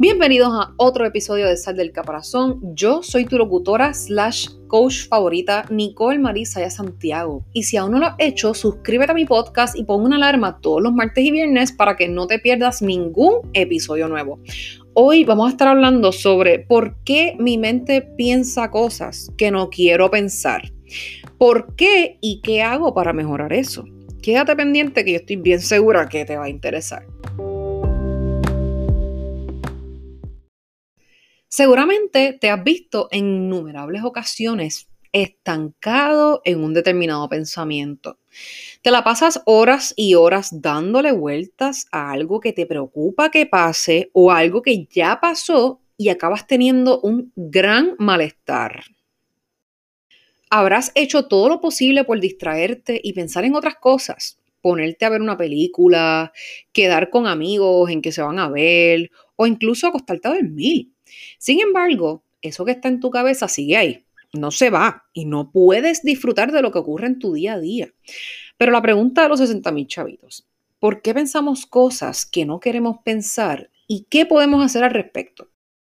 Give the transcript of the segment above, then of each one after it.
Bienvenidos a otro episodio de Sal del Caparazón. Yo soy tu locutora slash coach favorita, Nicole Marisaya Santiago. Y si aún no lo has hecho, suscríbete a mi podcast y pon una alarma todos los martes y viernes para que no te pierdas ningún episodio nuevo. Hoy vamos a estar hablando sobre por qué mi mente piensa cosas que no quiero pensar. ¿Por qué y qué hago para mejorar eso? Quédate pendiente que yo estoy bien segura que te va a interesar. Seguramente te has visto en innumerables ocasiones estancado en un determinado pensamiento. Te la pasas horas y horas dándole vueltas a algo que te preocupa que pase o algo que ya pasó y acabas teniendo un gran malestar. Habrás hecho todo lo posible por distraerte y pensar en otras cosas, ponerte a ver una película, quedar con amigos en que se van a ver o incluso acostarte a dormir. Sin embargo, eso que está en tu cabeza sigue ahí, no se va y no puedes disfrutar de lo que ocurre en tu día a día. Pero la pregunta de los 60 mil chavitos, ¿por qué pensamos cosas que no queremos pensar y qué podemos hacer al respecto?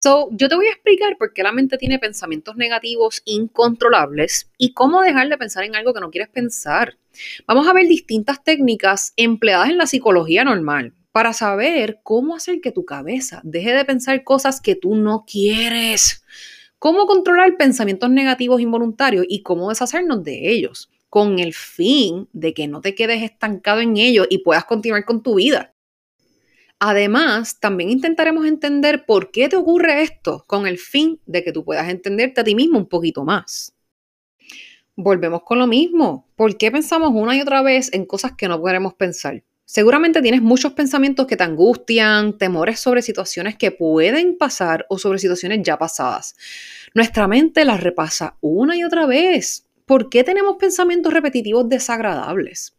So, yo te voy a explicar por qué la mente tiene pensamientos negativos incontrolables y cómo dejar de pensar en algo que no quieres pensar. Vamos a ver distintas técnicas empleadas en la psicología normal, para saber cómo hacer que tu cabeza deje de pensar cosas que tú no quieres. Cómo controlar pensamientos negativos involuntarios y cómo deshacernos de ellos, con el fin de que no te quedes estancado en ellos y puedas continuar con tu vida. Además, también intentaremos entender por qué te ocurre esto, con el fin de que tú puedas entenderte a ti mismo un poquito más. Volvemos con lo mismo. ¿Por qué pensamos una y otra vez en cosas que no queremos pensar? Seguramente tienes muchos pensamientos que te angustian, temores sobre situaciones que pueden pasar o sobre situaciones ya pasadas. Nuestra mente las repasa una y otra vez. ¿Por qué tenemos pensamientos repetitivos desagradables?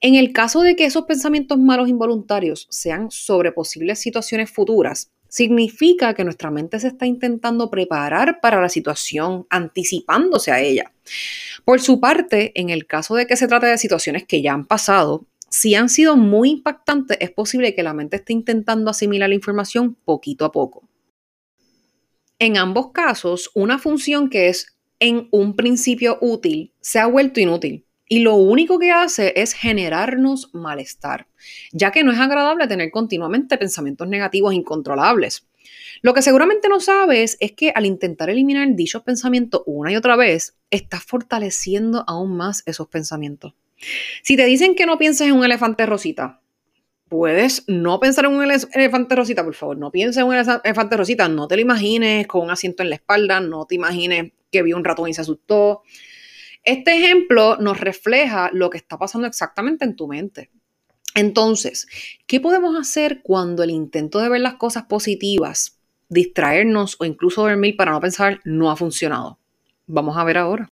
En el caso de que esos pensamientos malos involuntarios sean sobre posibles situaciones futuras, significa que nuestra mente se está intentando preparar para la situación, anticipándose a ella. Por su parte, en el caso de que se trate de situaciones que ya han pasado, si han sido muy impactantes, es posible que la mente esté intentando asimilar la información poquito a poco. En ambos casos, una función que es en un principio útil se ha vuelto inútil y lo único que hace es generarnos malestar, ya que no es agradable tener continuamente pensamientos negativos incontrolables. Lo que seguramente no sabes es que al intentar eliminar dichos pensamientos una y otra vez, estás fortaleciendo aún más esos pensamientos. Si te dicen que no pienses en un elefante rosita, puedes no pensar en un elefante rosita, por favor. No pienses en un elefante rosita. No te lo imagines con un asiento en la espalda. No te imagines que vio un ratón y se asustó. Este ejemplo nos refleja lo que está pasando exactamente en tu mente. Entonces, ¿qué podemos hacer cuando el intento de ver las cosas positivas, distraernos o incluso dormir para no pensar no ha funcionado? Vamos a ver ahora.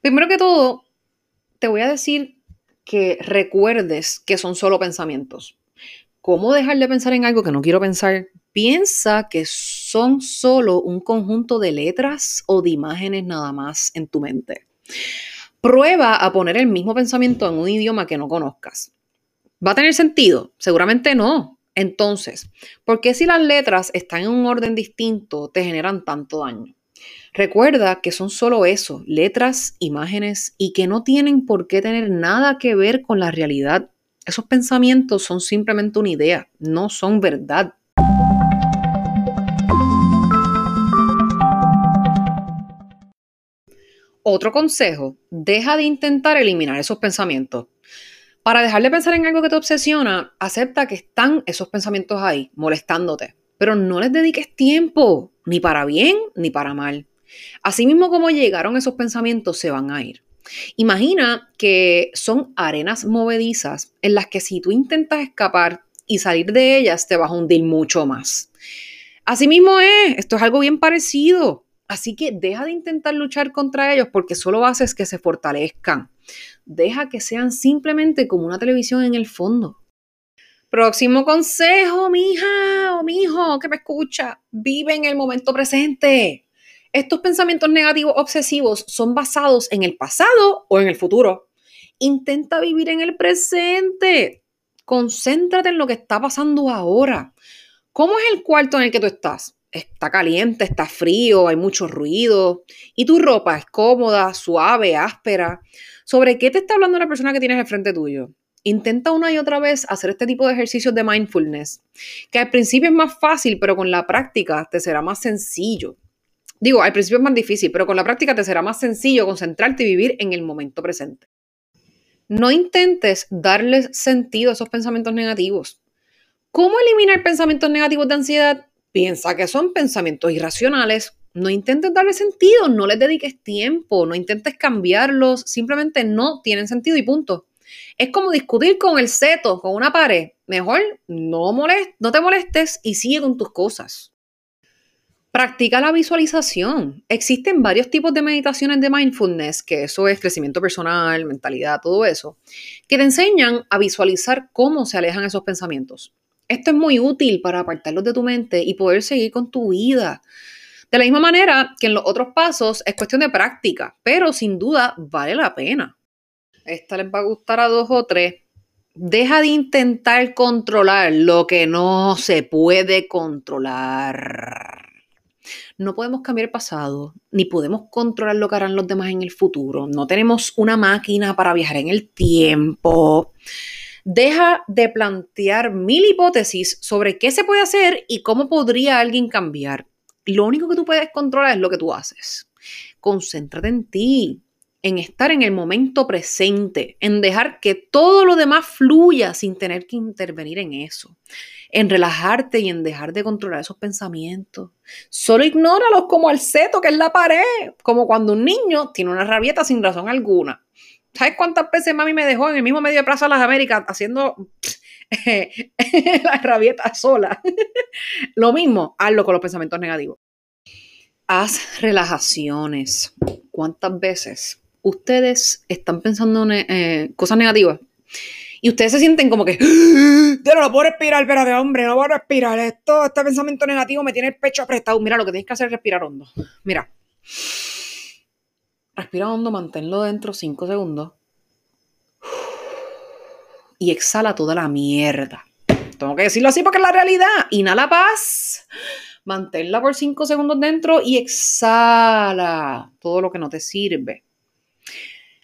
Primero que todo, te voy a decir que recuerdes que son solo pensamientos. ¿Cómo dejar de pensar en algo que no quiero pensar? Piensa que son solo un conjunto de letras o de imágenes nada más en tu mente. Prueba a poner el mismo pensamiento en un idioma que no conozcas. ¿Va a tener sentido? Seguramente no. Entonces, ¿por qué si las letras están en un orden distinto te generan tanto daño? Recuerda que son solo eso, letras, imágenes y que no tienen por qué tener nada que ver con la realidad. Esos pensamientos son simplemente una idea, no son verdad. Otro consejo, deja de intentar eliminar esos pensamientos. Para dejar de pensar en algo que te obsesiona, acepta que están esos pensamientos ahí, molestándote, pero no les dediques tiempo, ni para bien ni para mal. Asimismo como llegaron esos pensamientos, se van a ir. Imagina que son arenas movedizas en las que si tú intentas escapar y salir de ellas, te vas a hundir mucho más. Asimismo es, esto es algo bien parecido. Así que deja de intentar luchar contra ellos porque solo haces que se fortalezcan. Deja que sean simplemente como una televisión en el fondo. Próximo consejo, mija o mijo que me escucha, vive en el momento presente. Estos pensamientos negativos obsesivos son basados en el pasado o en el futuro. Intenta vivir en el presente. Concéntrate en lo que está pasando ahora. ¿Cómo es el cuarto en el que tú estás? Está caliente, está frío, hay mucho ruido y tu ropa es cómoda, suave, áspera. ¿Sobre qué te está hablando la persona que tienes al frente tuyo? Intenta una y otra vez hacer este tipo de ejercicios de mindfulness, que al principio es más fácil, pero con la práctica te será más sencillo. Digo, al principio es más difícil, pero con la práctica te será más sencillo concentrarte y vivir en el momento presente. No intentes darles sentido a esos pensamientos negativos. ¿Cómo eliminar pensamientos negativos de ansiedad? Piensa que son pensamientos irracionales. No intentes darle sentido, no les dediques tiempo, no intentes cambiarlos, simplemente no tienen sentido y punto. Es como discutir con el seto, con una pared. Mejor no, no te molestes y sigue con tus cosas. Practica la visualización. Existen varios tipos de meditaciones de mindfulness, que eso es crecimiento personal, mentalidad, todo eso, que te enseñan a visualizar cómo se alejan esos pensamientos. Esto es muy útil para apartarlos de tu mente y poder seguir con tu vida. De la misma manera que en los otros pasos es cuestión de práctica, pero sin duda vale la pena. Esta les va a gustar a dos o tres. Deja de intentar controlar lo que no se puede controlar. No podemos cambiar el pasado, ni podemos controlar lo que harán los demás en el futuro. No tenemos una máquina para viajar en el tiempo. Deja de plantear mil hipótesis sobre qué se puede hacer y cómo podría alguien cambiar. Lo único que tú puedes controlar es lo que tú haces. Concéntrate en ti, en estar en el momento presente, en dejar que todo lo demás fluya sin tener que intervenir en eso en relajarte y en dejar de controlar esos pensamientos. Solo ignóralos como el seto que es la pared, como cuando un niño tiene una rabieta sin razón alguna. ¿Sabes cuántas veces mami me dejó en el mismo medio de Plaza de las Américas haciendo la rabieta sola? Lo mismo, hazlo con los pensamientos negativos. Haz relajaciones. ¿Cuántas veces ustedes están pensando en eh, cosas negativas? y ustedes se sienten como que, yo no puedo respirar, espérate, hombre, no puedo respirar. Esto, este pensamiento negativo me tiene el pecho apretado. Mira, lo que tienes que hacer es respirar hondo. Mira. Respira hondo, manténlo dentro 5 segundos. Y exhala toda la mierda. Tengo que decirlo así porque es la realidad. Inhala paz. Manténla por 5 segundos dentro y exhala todo lo que no te sirve.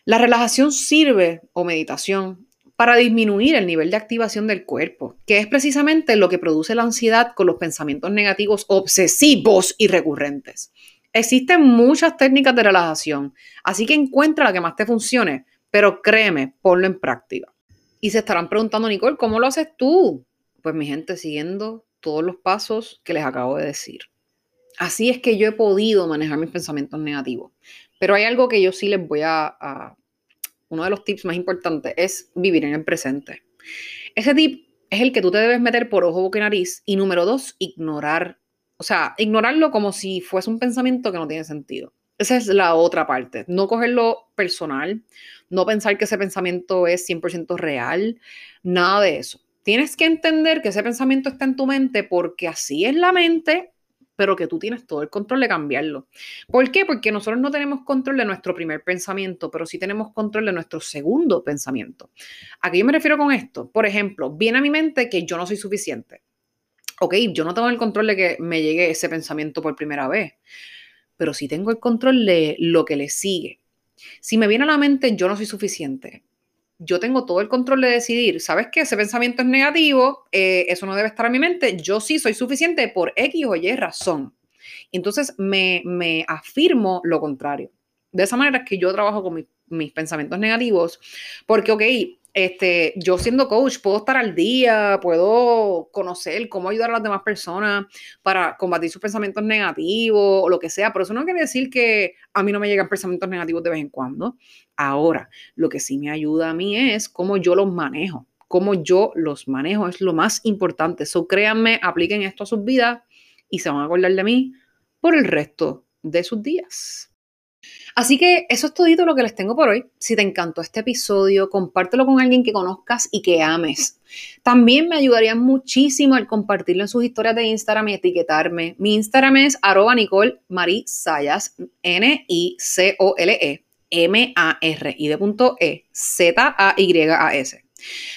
La relajación sirve, o meditación, para disminuir el nivel de activación del cuerpo, que es precisamente lo que produce la ansiedad con los pensamientos negativos obsesivos y recurrentes. Existen muchas técnicas de relajación, así que encuentra la que más te funcione, pero créeme, ponlo en práctica. Y se estarán preguntando, Nicole, ¿cómo lo haces tú? Pues mi gente, siguiendo todos los pasos que les acabo de decir. Así es que yo he podido manejar mis pensamientos negativos. Pero hay algo que yo sí les voy a, uno de los tips más importantes es vivir en el presente. Ese tip es el que tú te debes meter por ojo, boca y nariz. Y número dos, ignorar. O sea, ignorarlo como si fuese un pensamiento que no tiene sentido. Esa es la otra parte. No cogerlo personal, no pensar que ese pensamiento es 100% real, nada de eso. Tienes que entender que ese pensamiento está en tu mente porque así es la mente pero que tú tienes todo el control de cambiarlo. ¿Por qué? Porque nosotros no tenemos control de nuestro primer pensamiento, pero sí tenemos control de nuestro segundo pensamiento. ¿A qué yo me refiero con esto? Por ejemplo, viene a mi mente que yo no soy suficiente. Ok, yo no tengo el control de que me llegue ese pensamiento por primera vez, pero sí tengo el control de lo que le sigue. Si me viene a la mente yo no soy suficiente, yo tengo todo el control de decidir, ¿sabes qué? Ese pensamiento es negativo, eh, eso no debe estar en mi mente, yo sí soy suficiente por X o Y razón. Entonces me, me afirmo lo contrario. De esa manera es que yo trabajo con mis pensamientos negativos, porque, ok, este, yo siendo coach puedo estar al día, puedo conocer cómo ayudar a las demás personas para combatir sus pensamientos negativos o lo que sea, pero eso no quiere decir que a mí no me llegan pensamientos negativos de vez en cuando. Ahora, lo que sí me ayuda a mí es cómo yo los manejo, cómo yo los manejo es lo más importante. So, créanme, apliquen esto a sus vidas y se van a acordar de mí por el resto de sus días. Así que eso es todo lo que les tengo por hoy. Si te encantó este episodio, compártelo con alguien que conozcas y que ames. También me ayudaría muchísimo el compartirlo en sus historias de Instagram y etiquetarme. Mi Instagram es arroba Nicole Sayas, N-I-C-O-L-E, M-A-R-I de punto E, Z-A-Y-A-S.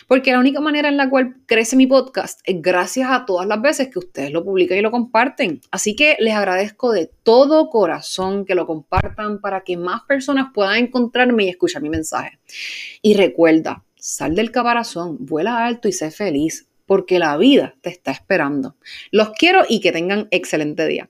Porque la única manera en la cual crece mi podcast es gracias a todas las veces que ustedes lo publican y lo comparten. Así que les agradezco de todo corazón que lo compartan para que más personas puedan encontrarme y escuchar mi mensaje. Y recuerda, sal del caparazón, vuela alto y sé feliz, porque la vida te está esperando. Los quiero y que tengan excelente día.